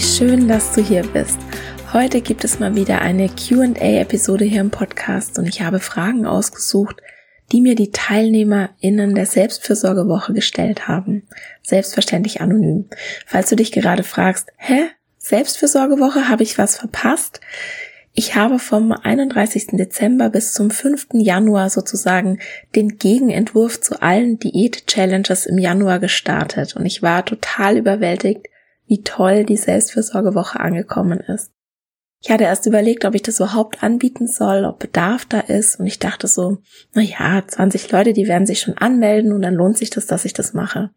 Wie schön, dass du hier bist. Heute gibt es mal wieder eine QA-Episode hier im Podcast und ich habe Fragen ausgesucht, die mir die TeilnehmerInnen der Selbstfürsorgewoche gestellt haben. Selbstverständlich anonym. Falls du dich gerade fragst, hä? Selbstfürsorgewoche, habe ich was verpasst? Ich habe vom 31. Dezember bis zum 5. Januar sozusagen den Gegenentwurf zu allen Diät-Challenges im Januar gestartet und ich war total überwältigt, wie toll die Selbstfürsorgewoche angekommen ist. Ich hatte erst überlegt, ob ich das überhaupt anbieten soll, ob Bedarf da ist und ich dachte so, na ja, 20 Leute, die werden sich schon anmelden und dann lohnt sich das, dass ich das mache.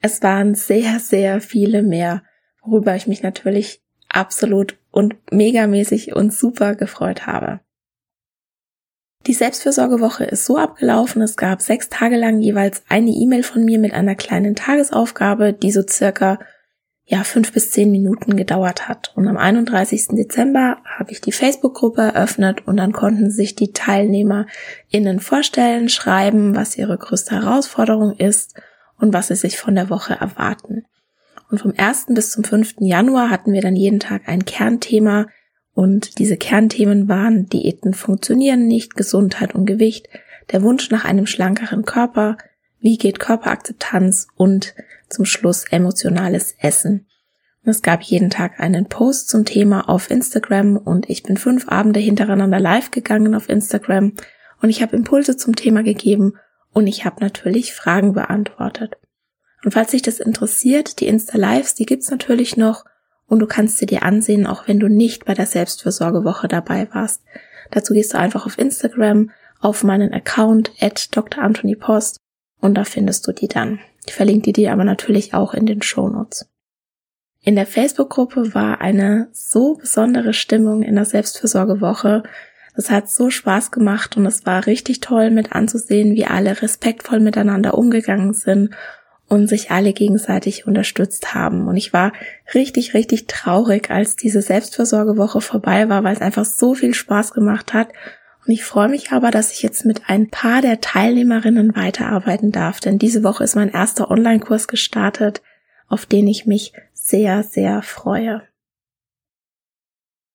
Es waren sehr, sehr viele mehr, worüber ich mich natürlich absolut und megamäßig und super gefreut habe. Die Selbstfürsorgewoche ist so abgelaufen, es gab sechs Tage lang jeweils eine E-Mail von mir mit einer kleinen Tagesaufgabe, die so circa ja fünf bis zehn Minuten gedauert hat. Und am 31. Dezember habe ich die Facebook-Gruppe eröffnet und dann konnten sich die TeilnehmerInnen vorstellen, schreiben, was ihre größte Herausforderung ist und was sie sich von der Woche erwarten. Und vom 1. bis zum 5. Januar hatten wir dann jeden Tag ein Kernthema und diese Kernthemen waren Diäten funktionieren nicht, Gesundheit und Gewicht, der Wunsch nach einem schlankeren Körper, wie geht Körperakzeptanz und zum Schluss emotionales Essen. Es gab jeden Tag einen Post zum Thema auf Instagram und ich bin fünf Abende hintereinander live gegangen auf Instagram und ich habe Impulse zum Thema gegeben und ich habe natürlich Fragen beantwortet. Und falls dich das interessiert, die Insta-Lives, die gibt's natürlich noch und du kannst sie dir ansehen, auch wenn du nicht bei der Selbstfürsorgewoche dabei warst. Dazu gehst du einfach auf Instagram, auf meinen Account at Dr. Anthony Post und da findest du die dann. Ich verlinke die dir aber natürlich auch in den Shownotes. In der Facebook-Gruppe war eine so besondere Stimmung in der Selbstfürsorgewoche. Das hat so Spaß gemacht und es war richtig toll mit anzusehen, wie alle respektvoll miteinander umgegangen sind und sich alle gegenseitig unterstützt haben. Und ich war richtig, richtig traurig, als diese Selbstfürsorgewoche vorbei war, weil es einfach so viel Spaß gemacht hat und ich freue mich aber, dass ich jetzt mit ein paar der Teilnehmerinnen weiterarbeiten darf, denn diese Woche ist mein erster Online-Kurs gestartet, auf den ich mich sehr, sehr freue.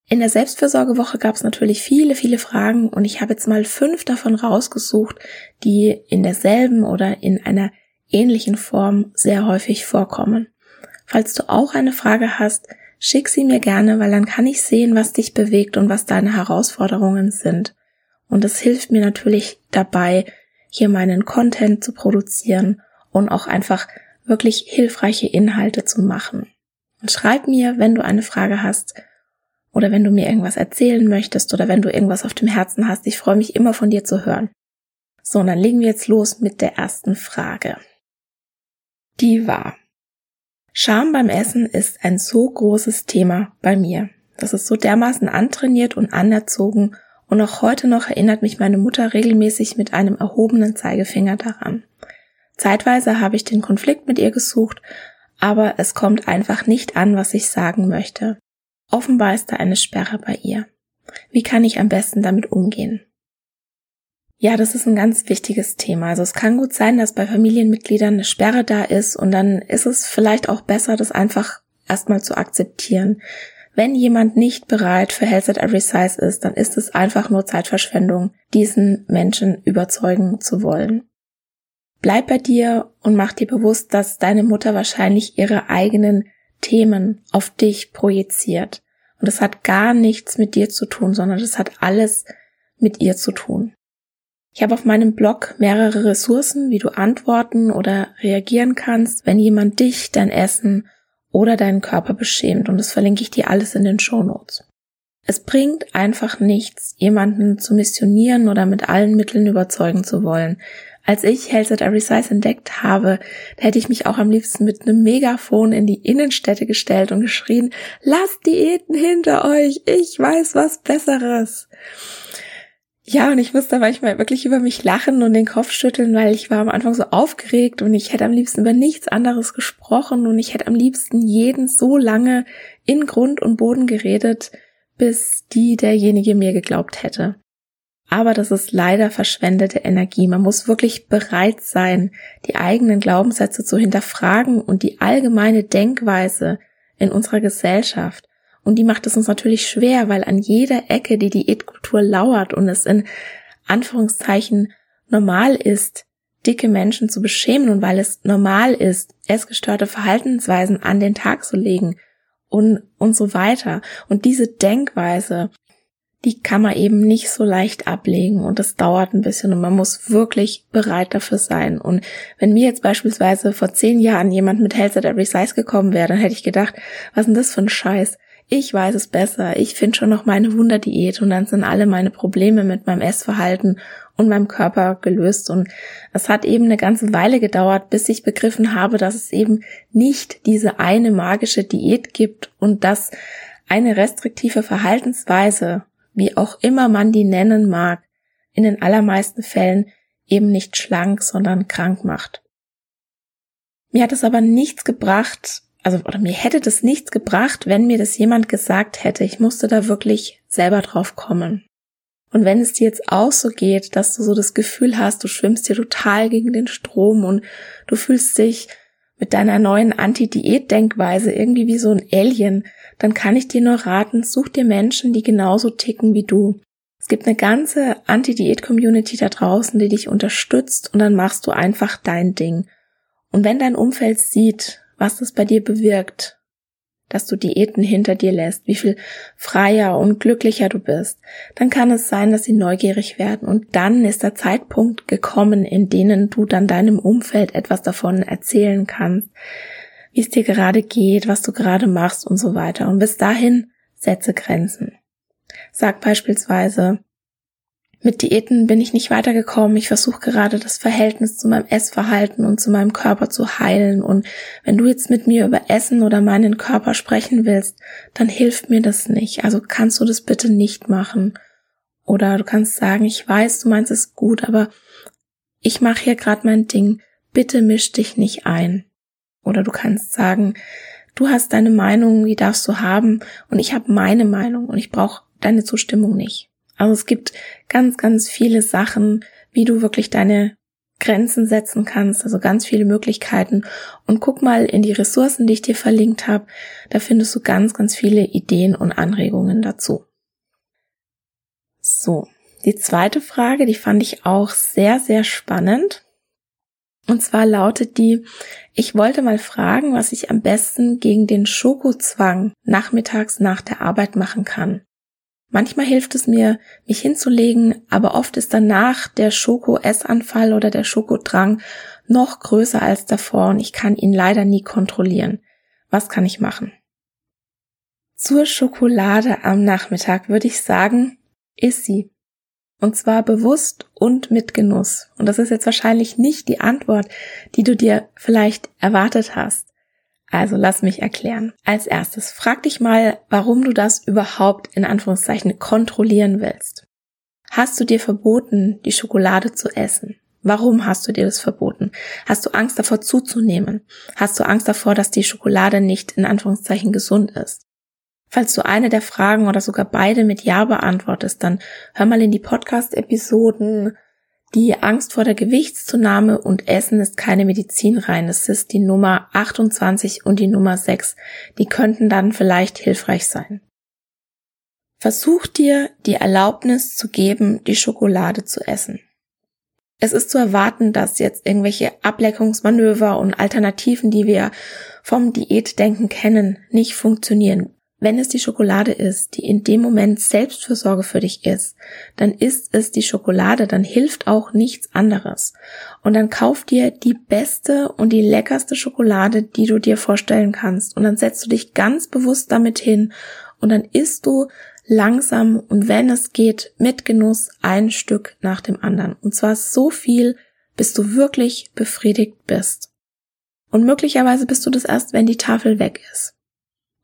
In der Selbstfürsorgewoche gab es natürlich viele, viele Fragen und ich habe jetzt mal fünf davon rausgesucht, die in derselben oder in einer ähnlichen Form sehr häufig vorkommen. Falls du auch eine Frage hast, schick sie mir gerne, weil dann kann ich sehen, was dich bewegt und was deine Herausforderungen sind. Und es hilft mir natürlich dabei, hier meinen Content zu produzieren und auch einfach wirklich hilfreiche Inhalte zu machen. Und schreib mir, wenn du eine Frage hast oder wenn du mir irgendwas erzählen möchtest oder wenn du irgendwas auf dem Herzen hast. Ich freue mich immer von dir zu hören. So, und dann legen wir jetzt los mit der ersten Frage. Die war, Scham beim Essen ist ein so großes Thema bei mir. Das ist so dermaßen antrainiert und anerzogen und auch heute noch erinnert mich meine Mutter regelmäßig mit einem erhobenen Zeigefinger daran. Zeitweise habe ich den Konflikt mit ihr gesucht, aber es kommt einfach nicht an, was ich sagen möchte. Offenbar ist da eine Sperre bei ihr. Wie kann ich am besten damit umgehen? Ja, das ist ein ganz wichtiges Thema. Also es kann gut sein, dass bei Familienmitgliedern eine Sperre da ist und dann ist es vielleicht auch besser, das einfach erstmal zu akzeptieren. Wenn jemand nicht bereit für Health at Every Size ist, dann ist es einfach nur Zeitverschwendung, diesen Menschen überzeugen zu wollen. Bleib bei dir und mach dir bewusst, dass deine Mutter wahrscheinlich ihre eigenen Themen auf dich projiziert. Und das hat gar nichts mit dir zu tun, sondern das hat alles mit ihr zu tun. Ich habe auf meinem Blog mehrere Ressourcen, wie du antworten oder reagieren kannst, wenn jemand dich, dein Essen oder deinen Körper beschämt. Und das verlinke ich dir alles in den Show Notes. Es bringt einfach nichts, jemanden zu missionieren oder mit allen Mitteln überzeugen zu wollen. Als ich Health at Every Size entdeckt habe, da hätte ich mich auch am liebsten mit einem Megafon in die Innenstädte gestellt und geschrien, lasst Diäten hinter euch, ich weiß was Besseres. Ja, und ich musste manchmal wirklich über mich lachen und den Kopf schütteln, weil ich war am Anfang so aufgeregt und ich hätte am liebsten über nichts anderes gesprochen und ich hätte am liebsten jeden so lange in Grund und Boden geredet, bis die derjenige mir geglaubt hätte. Aber das ist leider verschwendete Energie. Man muss wirklich bereit sein, die eigenen Glaubenssätze zu hinterfragen und die allgemeine Denkweise in unserer Gesellschaft. Und die macht es uns natürlich schwer, weil an jeder Ecke die Diätkultur lauert und es in Anführungszeichen normal ist, dicke Menschen zu beschämen und weil es normal ist, essgestörte Verhaltensweisen an den Tag zu legen, und, und so weiter. Und diese Denkweise, die kann man eben nicht so leicht ablegen und das dauert ein bisschen und man muss wirklich bereit dafür sein. Und wenn mir jetzt beispielsweise vor zehn Jahren jemand mit Health at Every Size gekommen wäre, dann hätte ich gedacht, was ist denn das für ein Scheiß? Ich weiß es besser, ich finde schon noch meine Wunderdiät und dann sind alle meine Probleme mit meinem Essverhalten und meinem Körper gelöst. Und es hat eben eine ganze Weile gedauert, bis ich begriffen habe, dass es eben nicht diese eine magische Diät gibt und dass eine restriktive Verhaltensweise, wie auch immer man die nennen mag, in den allermeisten Fällen eben nicht schlank, sondern krank macht. Mir hat es aber nichts gebracht, also oder mir hätte das nichts gebracht, wenn mir das jemand gesagt hätte. Ich musste da wirklich selber drauf kommen. Und wenn es dir jetzt auch so geht, dass du so das Gefühl hast, du schwimmst hier total gegen den Strom und du fühlst dich mit deiner neuen Anti-Diät-Denkweise irgendwie wie so ein Alien, dann kann ich dir nur raten, such dir Menschen, die genauso ticken wie du. Es gibt eine ganze Anti-Diät-Community da draußen, die dich unterstützt und dann machst du einfach dein Ding. Und wenn dein Umfeld sieht, was das bei dir bewirkt, dass du Diäten hinter dir lässt, wie viel freier und glücklicher du bist, dann kann es sein, dass sie neugierig werden und dann ist der Zeitpunkt gekommen, in denen du dann deinem Umfeld etwas davon erzählen kannst, wie es dir gerade geht, was du gerade machst und so weiter. Und bis dahin setze Grenzen. Sag beispielsweise, mit Diäten bin ich nicht weitergekommen. Ich versuche gerade das Verhältnis zu meinem Essverhalten und zu meinem Körper zu heilen. Und wenn du jetzt mit mir über Essen oder meinen Körper sprechen willst, dann hilft mir das nicht. Also kannst du das bitte nicht machen. Oder du kannst sagen, ich weiß, du meinst es gut, aber ich mache hier gerade mein Ding. Bitte misch dich nicht ein. Oder du kannst sagen, du hast deine Meinung, die darfst du haben, und ich habe meine Meinung und ich brauche deine Zustimmung nicht. Also es gibt ganz, ganz viele Sachen, wie du wirklich deine Grenzen setzen kannst, also ganz viele Möglichkeiten. Und guck mal in die Ressourcen, die ich dir verlinkt habe. Da findest du ganz, ganz viele Ideen und Anregungen dazu. So, die zweite Frage, die fand ich auch sehr, sehr spannend. Und zwar lautet die, ich wollte mal fragen, was ich am besten gegen den Schokozwang nachmittags nach der Arbeit machen kann. Manchmal hilft es mir, mich hinzulegen, aber oft ist danach der Schoko-Essanfall oder der Schokodrang noch größer als davor und ich kann ihn leider nie kontrollieren. Was kann ich machen? Zur Schokolade am Nachmittag würde ich sagen, iss sie. Und zwar bewusst und mit Genuss. Und das ist jetzt wahrscheinlich nicht die Antwort, die du dir vielleicht erwartet hast. Also lass mich erklären. Als erstes, frag dich mal, warum du das überhaupt in Anführungszeichen kontrollieren willst. Hast du dir verboten, die Schokolade zu essen? Warum hast du dir das verboten? Hast du Angst davor zuzunehmen? Hast du Angst davor, dass die Schokolade nicht in Anführungszeichen gesund ist? Falls du eine der Fragen oder sogar beide mit Ja beantwortest, dann hör mal in die Podcast-Episoden die Angst vor der Gewichtszunahme und Essen ist keine Medizin rein. Es ist die Nummer 28 und die Nummer 6. Die könnten dann vielleicht hilfreich sein. Versuch dir die Erlaubnis zu geben, die Schokolade zu essen. Es ist zu erwarten, dass jetzt irgendwelche Ableckungsmanöver und Alternativen, die wir vom Diätdenken kennen, nicht funktionieren. Wenn es die Schokolade ist, die in dem Moment Selbstfürsorge für dich ist, dann ist es die Schokolade, dann hilft auch nichts anderes. Und dann kauf dir die beste und die leckerste Schokolade, die du dir vorstellen kannst. Und dann setzt du dich ganz bewusst damit hin und dann isst du langsam und wenn es geht, mit Genuss ein Stück nach dem anderen. Und zwar so viel, bis du wirklich befriedigt bist. Und möglicherweise bist du das erst, wenn die Tafel weg ist.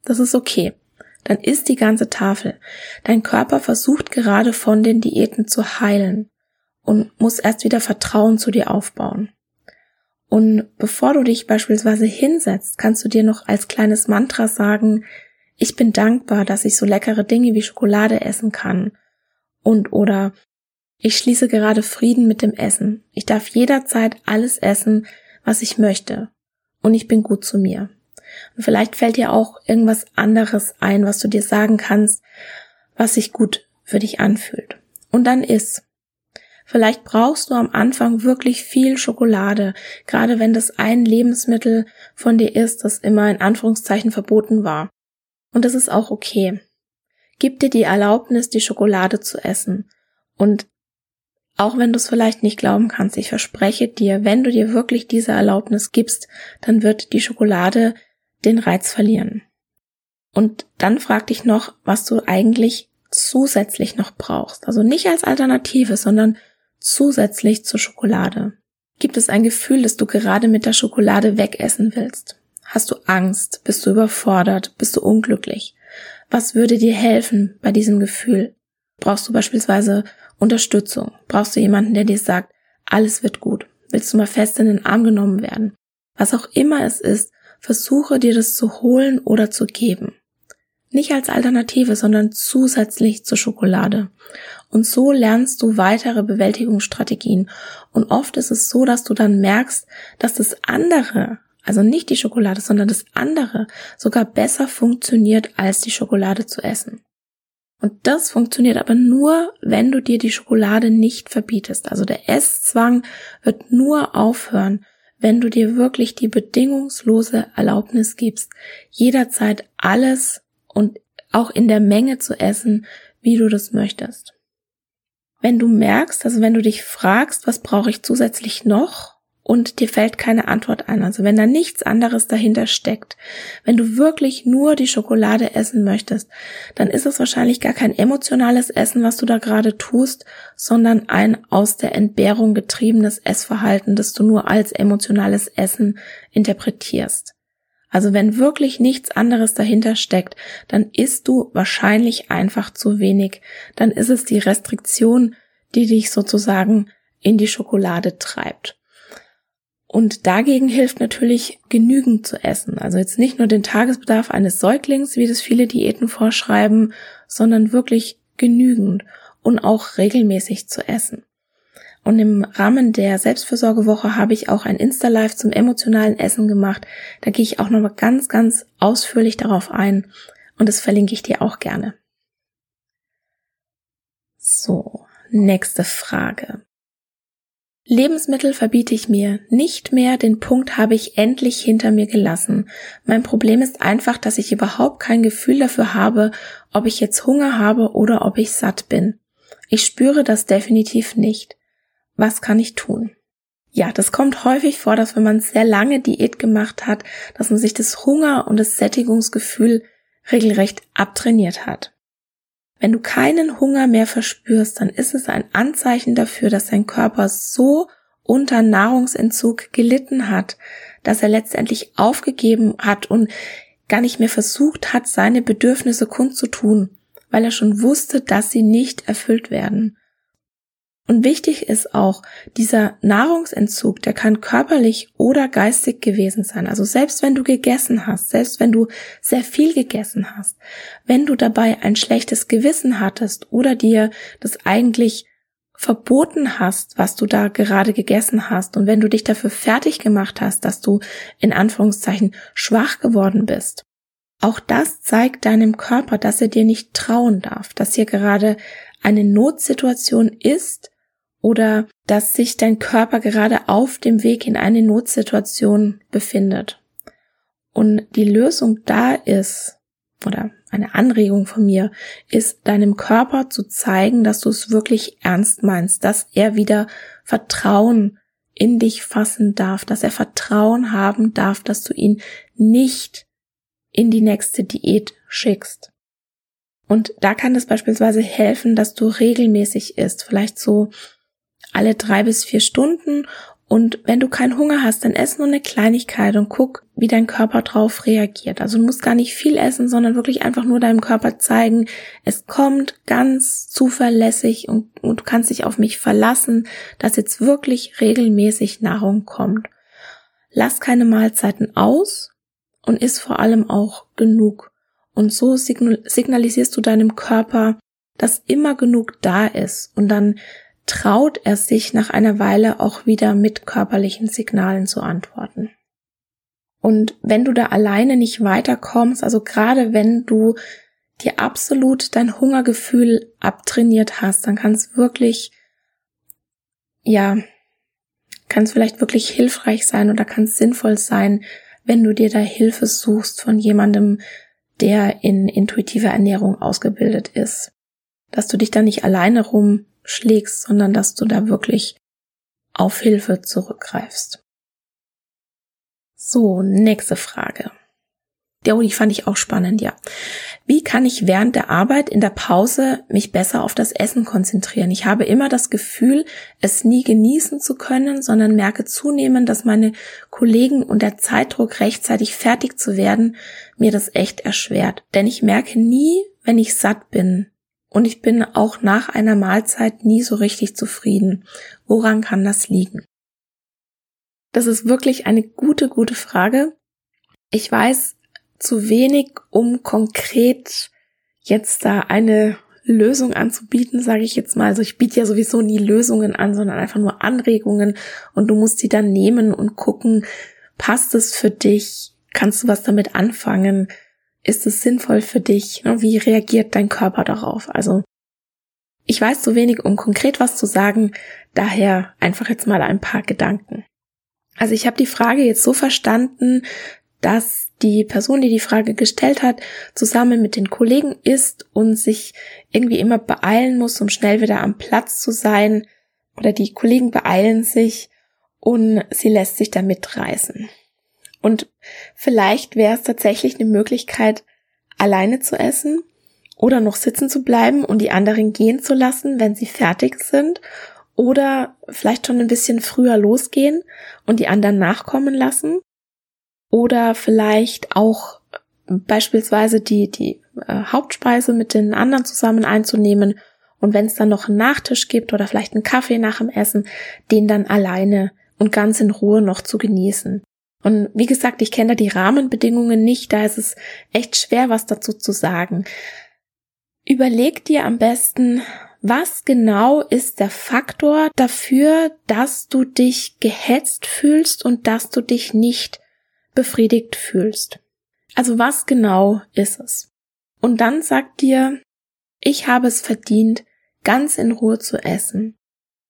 Das ist okay dann isst die ganze Tafel. Dein Körper versucht gerade von den Diäten zu heilen und muss erst wieder Vertrauen zu dir aufbauen. Und bevor du dich beispielsweise hinsetzt, kannst du dir noch als kleines Mantra sagen, ich bin dankbar, dass ich so leckere Dinge wie Schokolade essen kann. Und oder ich schließe gerade Frieden mit dem Essen. Ich darf jederzeit alles essen, was ich möchte. Und ich bin gut zu mir. Und vielleicht fällt dir auch irgendwas anderes ein, was du dir sagen kannst, was sich gut für dich anfühlt. Und dann iss. Vielleicht brauchst du am Anfang wirklich viel Schokolade, gerade wenn das ein Lebensmittel von dir ist, das immer in Anführungszeichen verboten war. Und das ist auch okay. Gib dir die Erlaubnis, die Schokolade zu essen. Und auch wenn du es vielleicht nicht glauben kannst, ich verspreche dir, wenn du dir wirklich diese Erlaubnis gibst, dann wird die Schokolade den Reiz verlieren. Und dann frag dich noch, was du eigentlich zusätzlich noch brauchst. Also nicht als Alternative, sondern zusätzlich zur Schokolade. Gibt es ein Gefühl, dass du gerade mit der Schokolade wegessen willst? Hast du Angst? Bist du überfordert? Bist du unglücklich? Was würde dir helfen bei diesem Gefühl? Brauchst du beispielsweise Unterstützung? Brauchst du jemanden, der dir sagt, alles wird gut? Willst du mal fest in den Arm genommen werden? Was auch immer es ist, versuche dir das zu holen oder zu geben. Nicht als Alternative, sondern zusätzlich zur Schokolade. Und so lernst du weitere Bewältigungsstrategien. Und oft ist es so, dass du dann merkst, dass das andere, also nicht die Schokolade, sondern das andere sogar besser funktioniert, als die Schokolade zu essen. Und das funktioniert aber nur, wenn du dir die Schokolade nicht verbietest. Also der Esszwang wird nur aufhören, wenn du dir wirklich die bedingungslose Erlaubnis gibst, jederzeit alles und auch in der Menge zu essen, wie du das möchtest. Wenn du merkst, also wenn du dich fragst, was brauche ich zusätzlich noch, und dir fällt keine Antwort ein. Also wenn da nichts anderes dahinter steckt, wenn du wirklich nur die Schokolade essen möchtest, dann ist es wahrscheinlich gar kein emotionales Essen, was du da gerade tust, sondern ein aus der Entbehrung getriebenes Essverhalten, das du nur als emotionales Essen interpretierst. Also wenn wirklich nichts anderes dahinter steckt, dann isst du wahrscheinlich einfach zu wenig. Dann ist es die Restriktion, die dich sozusagen in die Schokolade treibt. Und dagegen hilft natürlich genügend zu essen. Also jetzt nicht nur den Tagesbedarf eines Säuglings, wie das viele Diäten vorschreiben, sondern wirklich genügend und auch regelmäßig zu essen. Und im Rahmen der Selbstfürsorgewoche habe ich auch ein Insta-Live zum emotionalen Essen gemacht. Da gehe ich auch nochmal ganz, ganz ausführlich darauf ein. Und das verlinke ich dir auch gerne. So, nächste Frage. Lebensmittel verbiete ich mir nicht mehr, den Punkt habe ich endlich hinter mir gelassen. Mein Problem ist einfach, dass ich überhaupt kein Gefühl dafür habe, ob ich jetzt Hunger habe oder ob ich satt bin. Ich spüre das definitiv nicht. Was kann ich tun? Ja, das kommt häufig vor, dass wenn man sehr lange Diät gemacht hat, dass man sich das Hunger und das Sättigungsgefühl regelrecht abtrainiert hat. Wenn du keinen Hunger mehr verspürst, dann ist es ein Anzeichen dafür, dass dein Körper so unter Nahrungsentzug gelitten hat, dass er letztendlich aufgegeben hat und gar nicht mehr versucht hat, seine Bedürfnisse kundzutun, weil er schon wusste, dass sie nicht erfüllt werden. Und wichtig ist auch, dieser Nahrungsentzug, der kann körperlich oder geistig gewesen sein. Also selbst wenn du gegessen hast, selbst wenn du sehr viel gegessen hast, wenn du dabei ein schlechtes Gewissen hattest oder dir das eigentlich verboten hast, was du da gerade gegessen hast und wenn du dich dafür fertig gemacht hast, dass du in Anführungszeichen schwach geworden bist. Auch das zeigt deinem Körper, dass er dir nicht trauen darf, dass hier gerade eine Notsituation ist, oder dass sich dein Körper gerade auf dem Weg in eine Notsituation befindet. Und die Lösung da ist, oder eine Anregung von mir, ist deinem Körper zu zeigen, dass du es wirklich ernst meinst, dass er wieder Vertrauen in dich fassen darf, dass er Vertrauen haben darf, dass du ihn nicht in die nächste Diät schickst. Und da kann es beispielsweise helfen, dass du regelmäßig isst, vielleicht so alle drei bis vier Stunden und wenn du keinen Hunger hast, dann ess nur eine Kleinigkeit und guck, wie dein Körper drauf reagiert. Also du musst gar nicht viel essen, sondern wirklich einfach nur deinem Körper zeigen, es kommt ganz zuverlässig und, und du kannst dich auf mich verlassen, dass jetzt wirklich regelmäßig Nahrung kommt. Lass keine Mahlzeiten aus und isst vor allem auch genug. Und so signalisierst du deinem Körper, dass immer genug da ist und dann traut er sich nach einer Weile auch wieder mit körperlichen Signalen zu antworten. Und wenn du da alleine nicht weiterkommst, also gerade wenn du dir absolut dein Hungergefühl abtrainiert hast, dann kann es wirklich, ja, kann es vielleicht wirklich hilfreich sein oder kann es sinnvoll sein, wenn du dir da Hilfe suchst von jemandem, der in intuitiver Ernährung ausgebildet ist. Dass du dich da nicht alleine rum schlägst, sondern dass du da wirklich auf Hilfe zurückgreifst. So, nächste Frage. Ja, die fand ich auch spannend, ja. Wie kann ich während der Arbeit in der Pause mich besser auf das Essen konzentrieren? Ich habe immer das Gefühl, es nie genießen zu können, sondern merke zunehmend, dass meine Kollegen und der Zeitdruck rechtzeitig fertig zu werden mir das echt erschwert. Denn ich merke nie, wenn ich satt bin. Und ich bin auch nach einer Mahlzeit nie so richtig zufrieden. Woran kann das liegen? Das ist wirklich eine gute, gute Frage. Ich weiß zu wenig, um konkret jetzt da eine Lösung anzubieten, sage ich jetzt mal. Also ich biete ja sowieso nie Lösungen an, sondern einfach nur Anregungen und du musst die dann nehmen und gucken, passt es für dich? Kannst du was damit anfangen? Ist es sinnvoll für dich? Ne, wie reagiert dein Körper darauf? Also ich weiß zu wenig, um konkret was zu sagen, daher einfach jetzt mal ein paar Gedanken. Also ich habe die Frage jetzt so verstanden, dass die Person, die die Frage gestellt hat, zusammen mit den Kollegen ist und sich irgendwie immer beeilen muss, um schnell wieder am Platz zu sein. Oder die Kollegen beeilen sich und sie lässt sich da mitreißen. Und vielleicht wäre es tatsächlich eine Möglichkeit, alleine zu essen oder noch sitzen zu bleiben und die anderen gehen zu lassen, wenn sie fertig sind. Oder vielleicht schon ein bisschen früher losgehen und die anderen nachkommen lassen. Oder vielleicht auch beispielsweise die, die äh, Hauptspeise mit den anderen zusammen einzunehmen. Und wenn es dann noch einen Nachtisch gibt oder vielleicht einen Kaffee nach dem Essen, den dann alleine und ganz in Ruhe noch zu genießen. Und wie gesagt, ich kenne da die Rahmenbedingungen nicht, da ist es echt schwer, was dazu zu sagen. Überleg dir am besten, was genau ist der Faktor dafür, dass du dich gehetzt fühlst und dass du dich nicht befriedigt fühlst. Also was genau ist es? Und dann sag dir, ich habe es verdient, ganz in Ruhe zu essen.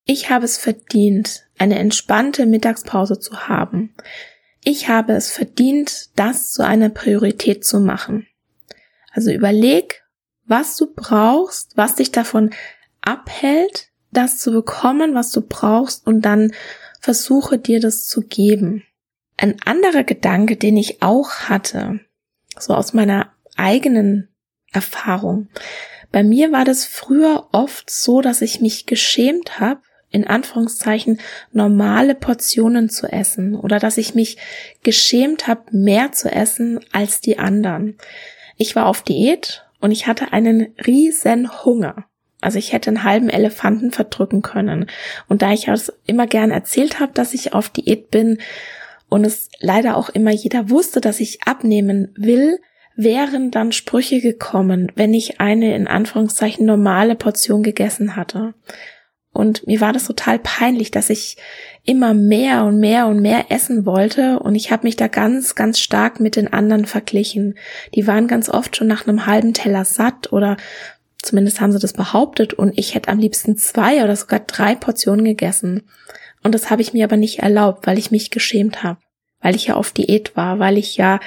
Ich habe es verdient, eine entspannte Mittagspause zu haben ich habe es verdient, das zu einer Priorität zu machen. Also überleg, was du brauchst, was dich davon abhält, das zu bekommen, was du brauchst und dann versuche dir das zu geben. Ein anderer Gedanke, den ich auch hatte, so aus meiner eigenen Erfahrung. Bei mir war das früher oft so, dass ich mich geschämt habe, in Anführungszeichen normale Portionen zu essen oder dass ich mich geschämt habe, mehr zu essen als die anderen. Ich war auf Diät und ich hatte einen riesen Hunger. Also ich hätte einen halben Elefanten verdrücken können. Und da ich das immer gern erzählt habe, dass ich auf Diät bin und es leider auch immer jeder wusste, dass ich abnehmen will, wären dann Sprüche gekommen, wenn ich eine in Anführungszeichen normale Portion gegessen hatte. Und mir war das total peinlich, dass ich immer mehr und mehr und mehr essen wollte. Und ich habe mich da ganz, ganz stark mit den anderen verglichen. Die waren ganz oft schon nach einem halben Teller satt oder Zumindest haben sie das behauptet und ich hätte am liebsten zwei oder sogar drei Portionen gegessen. Und das habe ich mir aber nicht erlaubt, weil ich mich geschämt habe, weil ich ja auf Diät war, weil ich ja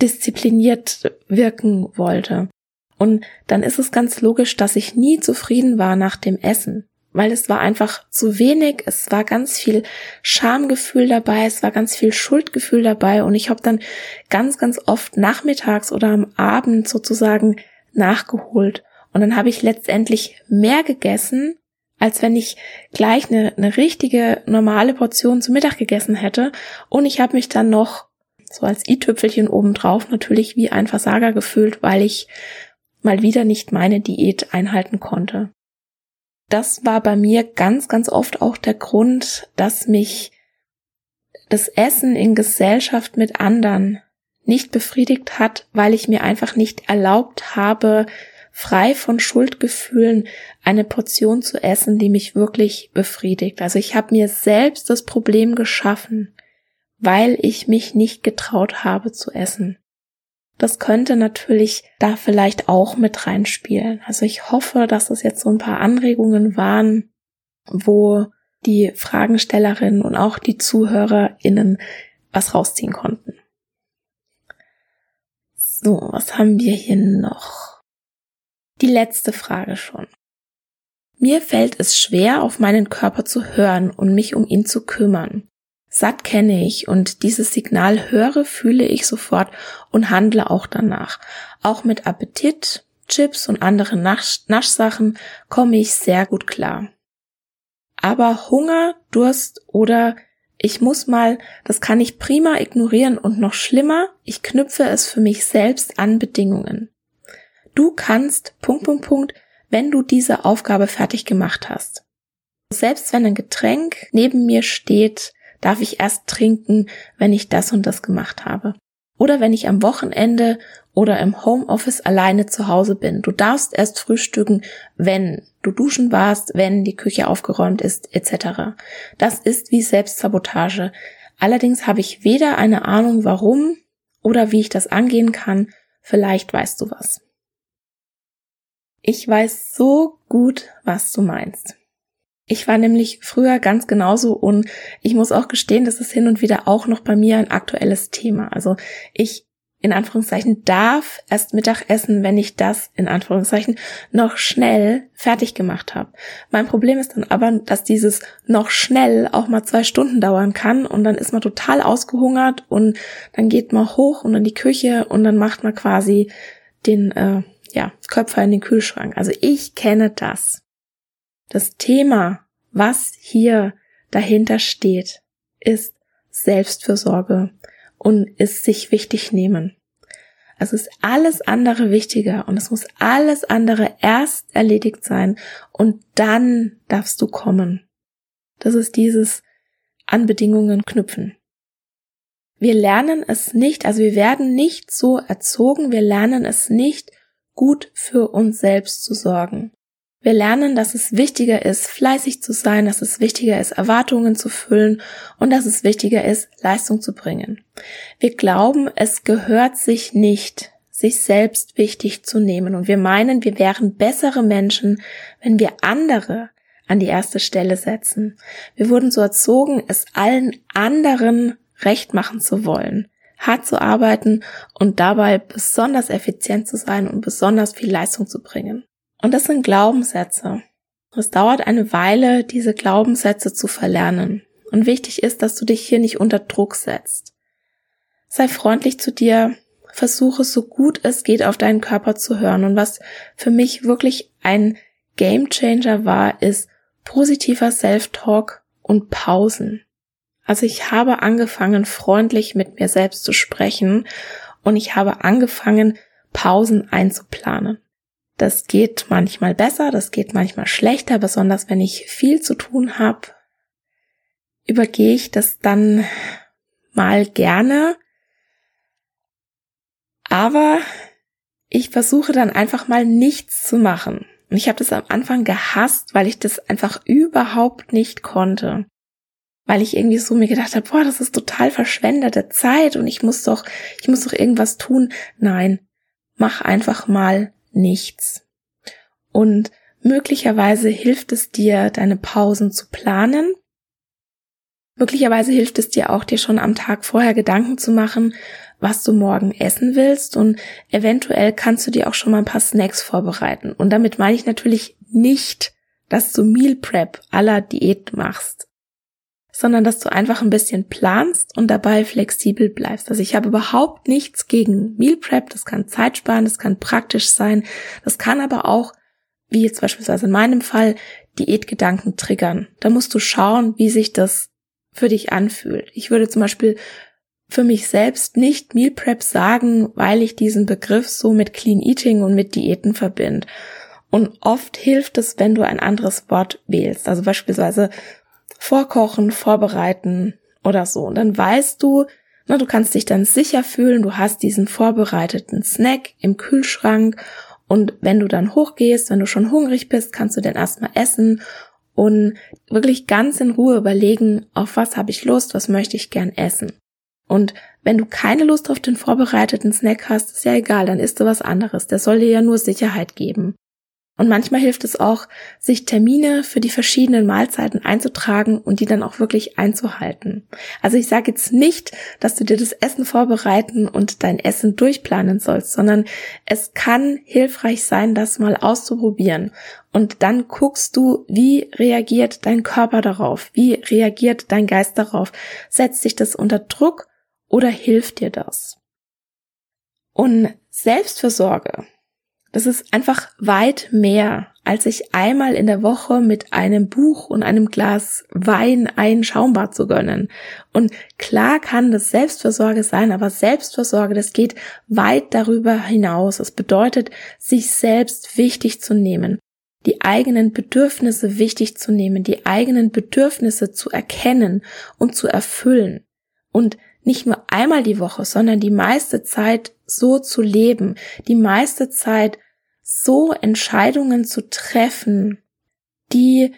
diszipliniert wirken wollte. Und dann ist es ganz logisch, dass ich nie zufrieden war nach dem Essen, weil es war einfach zu wenig, es war ganz viel Schamgefühl dabei, es war ganz viel Schuldgefühl dabei und ich habe dann ganz, ganz oft nachmittags oder am Abend sozusagen nachgeholt. Und dann habe ich letztendlich mehr gegessen, als wenn ich gleich eine, eine richtige normale Portion zu Mittag gegessen hätte. Und ich habe mich dann noch so als i-Tüpfelchen obendrauf natürlich wie ein Versager gefühlt, weil ich mal wieder nicht meine Diät einhalten konnte. Das war bei mir ganz, ganz oft auch der Grund, dass mich das Essen in Gesellschaft mit anderen nicht befriedigt hat, weil ich mir einfach nicht erlaubt habe, frei von Schuldgefühlen eine Portion zu essen, die mich wirklich befriedigt. Also ich habe mir selbst das Problem geschaffen, weil ich mich nicht getraut habe zu essen. Das könnte natürlich da vielleicht auch mit reinspielen. Also ich hoffe, dass das jetzt so ein paar Anregungen waren, wo die Fragenstellerinnen und auch die ZuhörerInnen was rausziehen konnten. So, was haben wir hier noch? Die letzte Frage schon. Mir fällt es schwer, auf meinen Körper zu hören und mich um ihn zu kümmern. Satt kenne ich und dieses Signal höre, fühle ich sofort und handle auch danach. Auch mit Appetit, Chips und anderen Nasch Naschsachen komme ich sehr gut klar. Aber Hunger, Durst oder ich muss mal, das kann ich prima ignorieren und noch schlimmer, ich knüpfe es für mich selbst an Bedingungen. Du kannst, Punkt, Punkt, Punkt, wenn du diese Aufgabe fertig gemacht hast. Selbst wenn ein Getränk neben mir steht, darf ich erst trinken, wenn ich das und das gemacht habe. Oder wenn ich am Wochenende oder im Homeoffice alleine zu Hause bin. Du darfst erst frühstücken, wenn du duschen warst, wenn die Küche aufgeräumt ist, etc. Das ist wie Selbstsabotage. Allerdings habe ich weder eine Ahnung warum oder wie ich das angehen kann. Vielleicht weißt du was. Ich weiß so gut, was du meinst. Ich war nämlich früher ganz genauso und ich muss auch gestehen, das ist hin und wieder auch noch bei mir ein aktuelles Thema. Also ich in Anführungszeichen darf erst Mittag essen, wenn ich das in Anführungszeichen noch schnell fertig gemacht habe. Mein Problem ist dann aber, dass dieses noch schnell auch mal zwei Stunden dauern kann und dann ist man total ausgehungert und dann geht man hoch und in die Küche und dann macht man quasi den äh, ja Köpfer in den Kühlschrank. Also ich kenne das. Das Thema, was hier dahinter steht, ist Selbstfürsorge und ist sich wichtig nehmen. Es ist alles andere wichtiger und es muss alles andere erst erledigt sein und dann darfst du kommen. Das ist dieses an Bedingungen knüpfen. Wir lernen es nicht, also wir werden nicht so erzogen, wir lernen es nicht, gut für uns selbst zu sorgen. Wir lernen, dass es wichtiger ist, fleißig zu sein, dass es wichtiger ist, Erwartungen zu füllen und dass es wichtiger ist, Leistung zu bringen. Wir glauben, es gehört sich nicht, sich selbst wichtig zu nehmen und wir meinen, wir wären bessere Menschen, wenn wir andere an die erste Stelle setzen. Wir wurden so erzogen, es allen anderen recht machen zu wollen, hart zu arbeiten und dabei besonders effizient zu sein und besonders viel Leistung zu bringen. Und das sind Glaubenssätze. Es dauert eine Weile, diese Glaubenssätze zu verlernen. Und wichtig ist, dass du dich hier nicht unter Druck setzt. Sei freundlich zu dir, versuche so gut es geht auf deinen Körper zu hören. Und was für mich wirklich ein Game Changer war, ist positiver Self-Talk und Pausen. Also ich habe angefangen, freundlich mit mir selbst zu sprechen und ich habe angefangen, Pausen einzuplanen. Das geht manchmal besser, das geht manchmal schlechter, besonders wenn ich viel zu tun habe, übergehe ich das dann mal gerne. Aber ich versuche dann einfach mal nichts zu machen. Und ich habe das am Anfang gehasst, weil ich das einfach überhaupt nicht konnte. Weil ich irgendwie so mir gedacht habe, boah, das ist total verschwendete Zeit und ich muss doch, ich muss doch irgendwas tun. Nein, mach einfach mal nichts. Und möglicherweise hilft es dir, deine Pausen zu planen. Möglicherweise hilft es dir auch, dir schon am Tag vorher Gedanken zu machen, was du morgen essen willst und eventuell kannst du dir auch schon mal ein paar Snacks vorbereiten. Und damit meine ich natürlich nicht, dass du Meal Prep aller Diät machst, sondern dass du einfach ein bisschen planst und dabei flexibel bleibst. Also ich habe überhaupt nichts gegen Meal Prep, das kann Zeit sparen, das kann praktisch sein, das kann aber auch, wie jetzt beispielsweise in meinem Fall, Diätgedanken triggern. Da musst du schauen, wie sich das für dich anfühlt. Ich würde zum Beispiel für mich selbst nicht Meal Prep sagen, weil ich diesen Begriff so mit Clean Eating und mit Diäten verbinde. Und oft hilft es, wenn du ein anderes Wort wählst. Also beispielsweise vorkochen, vorbereiten oder so. Und dann weißt du, na, du kannst dich dann sicher fühlen, du hast diesen vorbereiteten Snack im Kühlschrank und wenn du dann hochgehst, wenn du schon hungrig bist, kannst du den erstmal essen und wirklich ganz in Ruhe überlegen, auf was habe ich Lust, was möchte ich gern essen. Und wenn du keine Lust auf den vorbereiteten Snack hast, ist ja egal, dann isst du was anderes. Der soll dir ja nur Sicherheit geben. Und manchmal hilft es auch, sich Termine für die verschiedenen Mahlzeiten einzutragen und die dann auch wirklich einzuhalten. Also ich sage jetzt nicht, dass du dir das Essen vorbereiten und dein Essen durchplanen sollst, sondern es kann hilfreich sein, das mal auszuprobieren. Und dann guckst du, wie reagiert dein Körper darauf? Wie reagiert dein Geist darauf? Setzt sich das unter Druck oder hilft dir das? Und Selbstversorge das ist einfach weit mehr, als sich einmal in der Woche mit einem Buch und einem Glas Wein ein Schaumbad zu gönnen. Und klar kann das Selbstversorge sein, aber Selbstversorge, das geht weit darüber hinaus. Es bedeutet, sich selbst wichtig zu nehmen, die eigenen Bedürfnisse wichtig zu nehmen, die eigenen Bedürfnisse zu erkennen und zu erfüllen. Und nicht nur einmal die Woche, sondern die meiste Zeit so zu leben, die meiste Zeit so Entscheidungen zu treffen, die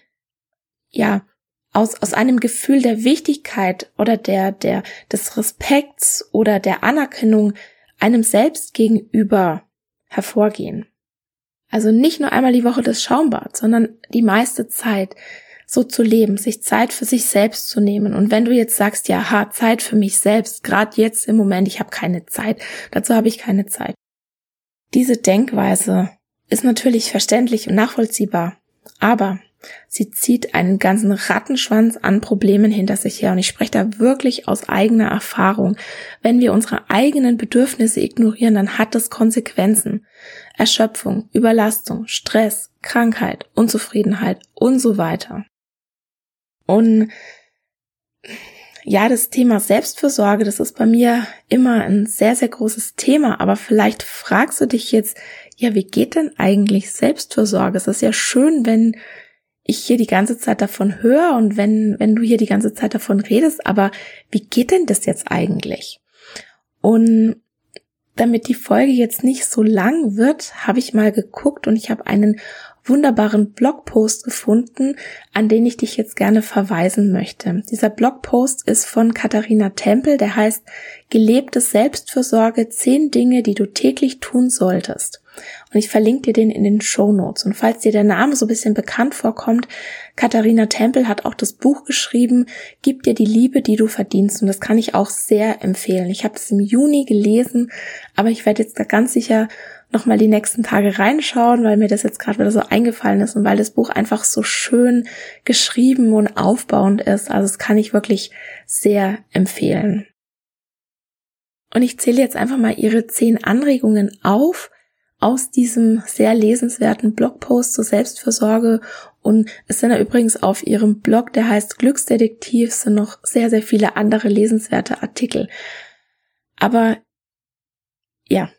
ja aus, aus einem Gefühl der Wichtigkeit oder der, der, des Respekts oder der Anerkennung einem selbst gegenüber hervorgehen. Also nicht nur einmal die Woche das Schaumbad, sondern die meiste Zeit so zu leben, sich Zeit für sich selbst zu nehmen. Und wenn du jetzt sagst, ja, ha, Zeit für mich selbst, gerade jetzt im Moment, ich habe keine Zeit, dazu habe ich keine Zeit. Diese Denkweise ist natürlich verständlich und nachvollziehbar, aber sie zieht einen ganzen Rattenschwanz an Problemen hinter sich her und ich spreche da wirklich aus eigener Erfahrung. Wenn wir unsere eigenen Bedürfnisse ignorieren, dann hat das Konsequenzen. Erschöpfung, Überlastung, Stress, Krankheit, Unzufriedenheit und so weiter. Und ja, das Thema Selbstfürsorge, das ist bei mir immer ein sehr, sehr großes Thema. Aber vielleicht fragst du dich jetzt, ja, wie geht denn eigentlich Selbstfürsorge? Es ist ja schön, wenn ich hier die ganze Zeit davon höre und wenn, wenn du hier die ganze Zeit davon redest, aber wie geht denn das jetzt eigentlich? Und damit die Folge jetzt nicht so lang wird, habe ich mal geguckt und ich habe einen wunderbaren Blogpost gefunden, an den ich dich jetzt gerne verweisen möchte. Dieser Blogpost ist von Katharina Tempel, der heißt Gelebte Selbstfürsorge, zehn Dinge, die du täglich tun solltest. Und ich verlinke dir den in den Show Notes. Und falls dir der Name so ein bisschen bekannt vorkommt, Katharina Tempel hat auch das Buch geschrieben, Gib dir die Liebe, die du verdienst. Und das kann ich auch sehr empfehlen. Ich habe es im Juni gelesen, aber ich werde jetzt da ganz sicher nochmal die nächsten Tage reinschauen, weil mir das jetzt gerade wieder so eingefallen ist und weil das Buch einfach so schön geschrieben und aufbauend ist. Also das kann ich wirklich sehr empfehlen. Und ich zähle jetzt einfach mal ihre zehn Anregungen auf aus diesem sehr lesenswerten Blogpost zur Selbstversorge. Und es sind ja übrigens auf ihrem Blog, der heißt Glücksdetektiv, sind noch sehr, sehr viele andere lesenswerte Artikel. Aber ja,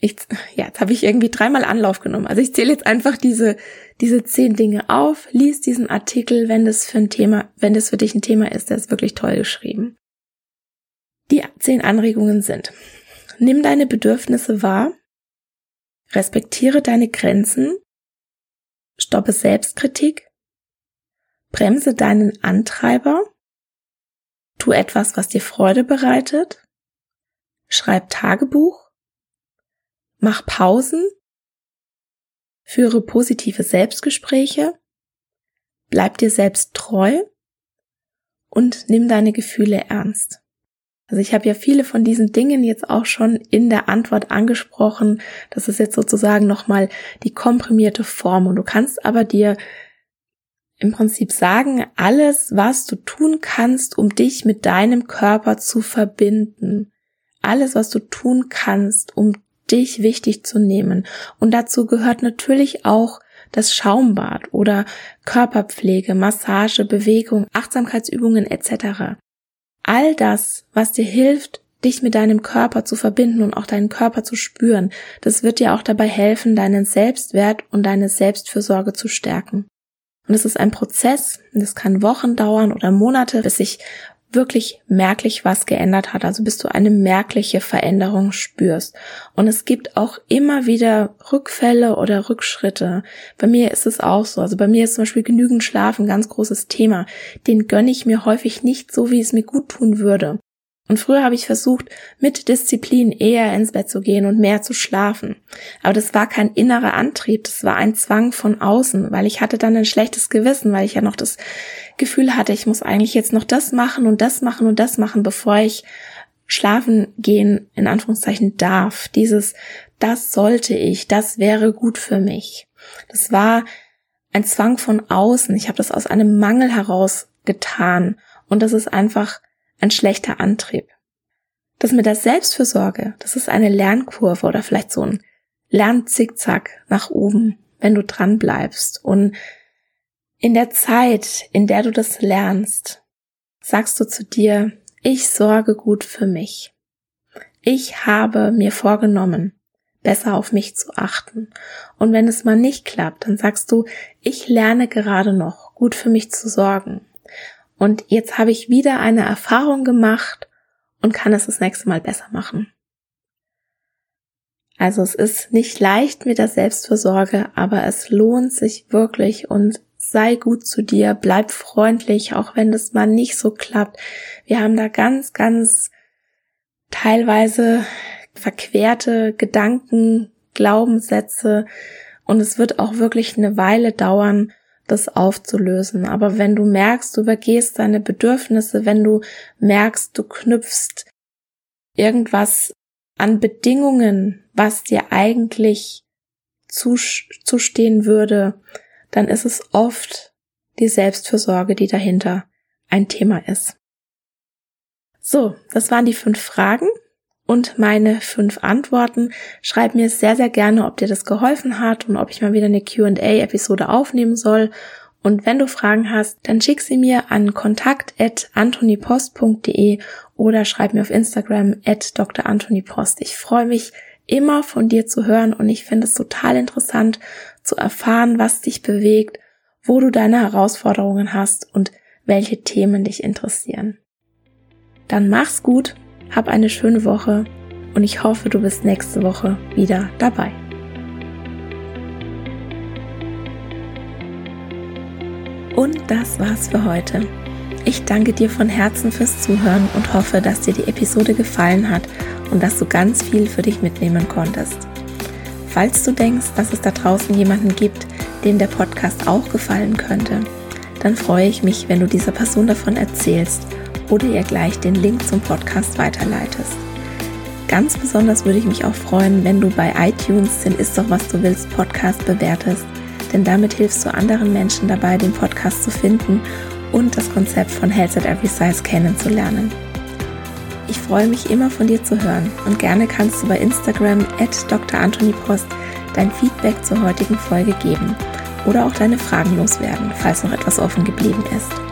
ich, ja, jetzt habe ich irgendwie dreimal Anlauf genommen. Also ich zähle jetzt einfach diese, diese zehn Dinge auf, lies diesen Artikel, wenn das für ein Thema, wenn das für dich ein Thema ist, der ist wirklich toll geschrieben. Die zehn Anregungen sind, nimm deine Bedürfnisse wahr, respektiere deine Grenzen, stoppe Selbstkritik, bremse deinen Antreiber, tu etwas, was dir Freude bereitet, schreib Tagebuch, Mach Pausen, führe positive Selbstgespräche, bleib dir selbst treu und nimm deine Gefühle ernst. Also ich habe ja viele von diesen Dingen jetzt auch schon in der Antwort angesprochen. Das ist jetzt sozusagen nochmal die komprimierte Form. Und du kannst aber dir im Prinzip sagen, alles, was du tun kannst, um dich mit deinem Körper zu verbinden. Alles, was du tun kannst, um dich wichtig zu nehmen. Und dazu gehört natürlich auch das Schaumbad oder Körperpflege, Massage, Bewegung, Achtsamkeitsübungen etc. All das, was dir hilft, dich mit deinem Körper zu verbinden und auch deinen Körper zu spüren, das wird dir auch dabei helfen, deinen Selbstwert und deine Selbstfürsorge zu stärken. Und es ist ein Prozess, das kann Wochen dauern oder Monate, bis sich wirklich merklich was geändert hat, also bis du eine merkliche Veränderung spürst. Und es gibt auch immer wieder Rückfälle oder Rückschritte. Bei mir ist es auch so. Also bei mir ist zum Beispiel genügend Schlaf ein ganz großes Thema. Den gönne ich mir häufig nicht so, wie es mir gut tun würde. Und früher habe ich versucht, mit Disziplin eher ins Bett zu gehen und mehr zu schlafen. Aber das war kein innerer Antrieb, das war ein Zwang von außen, weil ich hatte dann ein schlechtes Gewissen, weil ich ja noch das Gefühl hatte, ich muss eigentlich jetzt noch das machen und das machen und das machen, bevor ich schlafen gehen, in Anführungszeichen, darf. Dieses, das sollte ich, das wäre gut für mich. Das war ein Zwang von außen. Ich habe das aus einem Mangel heraus getan. Und das ist einfach ein schlechter Antrieb. Das mit der Selbstfürsorge, das ist eine Lernkurve oder vielleicht so ein Lernzickzack nach oben, wenn du dran bleibst. Und in der Zeit, in der du das lernst, sagst du zu dir, ich sorge gut für mich. Ich habe mir vorgenommen, besser auf mich zu achten. Und wenn es mal nicht klappt, dann sagst du, ich lerne gerade noch, gut für mich zu sorgen. Und jetzt habe ich wieder eine Erfahrung gemacht und kann es das nächste Mal besser machen. Also es ist nicht leicht mit der Selbstversorge, aber es lohnt sich wirklich und sei gut zu dir, bleib freundlich, auch wenn das mal nicht so klappt. Wir haben da ganz, ganz teilweise verquerte Gedanken, Glaubenssätze und es wird auch wirklich eine Weile dauern, das aufzulösen. Aber wenn du merkst, du übergehst deine Bedürfnisse, wenn du merkst, du knüpfst irgendwas an Bedingungen, was dir eigentlich zustehen würde, dann ist es oft die Selbstfürsorge, die dahinter ein Thema ist. So, das waren die fünf Fragen und meine fünf Antworten. Schreib mir sehr, sehr gerne, ob dir das geholfen hat und ob ich mal wieder eine QA-Episode aufnehmen soll. Und wenn du Fragen hast, dann schick sie mir an kontakt.antonipost.de oder schreib mir auf Instagram at drantonipost. Ich freue mich immer von dir zu hören und ich finde es total interessant zu erfahren, was dich bewegt, wo du deine Herausforderungen hast und welche Themen dich interessieren. Dann mach's gut hab eine schöne Woche und ich hoffe, du bist nächste Woche wieder dabei. Und das war's für heute. Ich danke dir von Herzen fürs Zuhören und hoffe, dass dir die Episode gefallen hat und dass du ganz viel für dich mitnehmen konntest. Falls du denkst, dass es da draußen jemanden gibt, dem der Podcast auch gefallen könnte, dann freue ich mich, wenn du dieser Person davon erzählst oder ihr gleich den Link zum Podcast weiterleitest. Ganz besonders würde ich mich auch freuen, wenn du bei iTunes den Ist doch was du willst Podcast bewertest, denn damit hilfst du anderen Menschen dabei, den Podcast zu finden und das Konzept von Health at Every Size kennenzulernen. Ich freue mich immer von dir zu hören und gerne kannst du bei Instagram at Dr. Anthony Post dein Feedback zur heutigen Folge geben oder auch deine Fragen loswerden, falls noch etwas offen geblieben ist.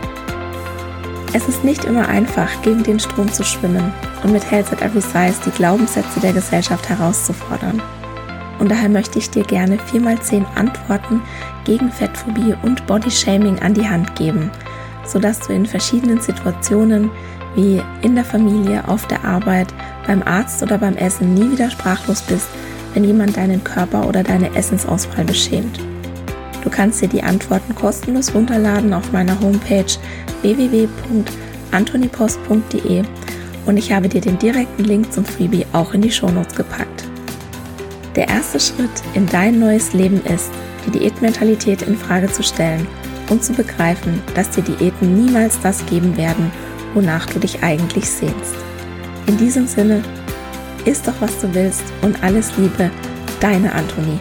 Es ist nicht immer einfach, gegen den Strom zu schwimmen und mit Health at Every Size die Glaubenssätze der Gesellschaft herauszufordern. Und daher möchte ich dir gerne 4x10 Antworten gegen Fettphobie und Bodyshaming an die Hand geben, sodass du in verschiedenen Situationen wie in der Familie, auf der Arbeit, beim Arzt oder beim Essen nie wieder sprachlos bist, wenn jemand deinen Körper oder deine Essensauswahl beschämt. Du kannst dir die Antworten kostenlos runterladen auf meiner Homepage www.antonipost.de und ich habe dir den direkten Link zum Freebie auch in die Shownotes gepackt. Der erste Schritt in dein neues Leben ist, die Diätmentalität in Frage zu stellen und zu begreifen, dass dir Diäten niemals das geben werden, wonach du dich eigentlich sehnst. In diesem Sinne, isst doch was du willst und alles Liebe, deine Antonie.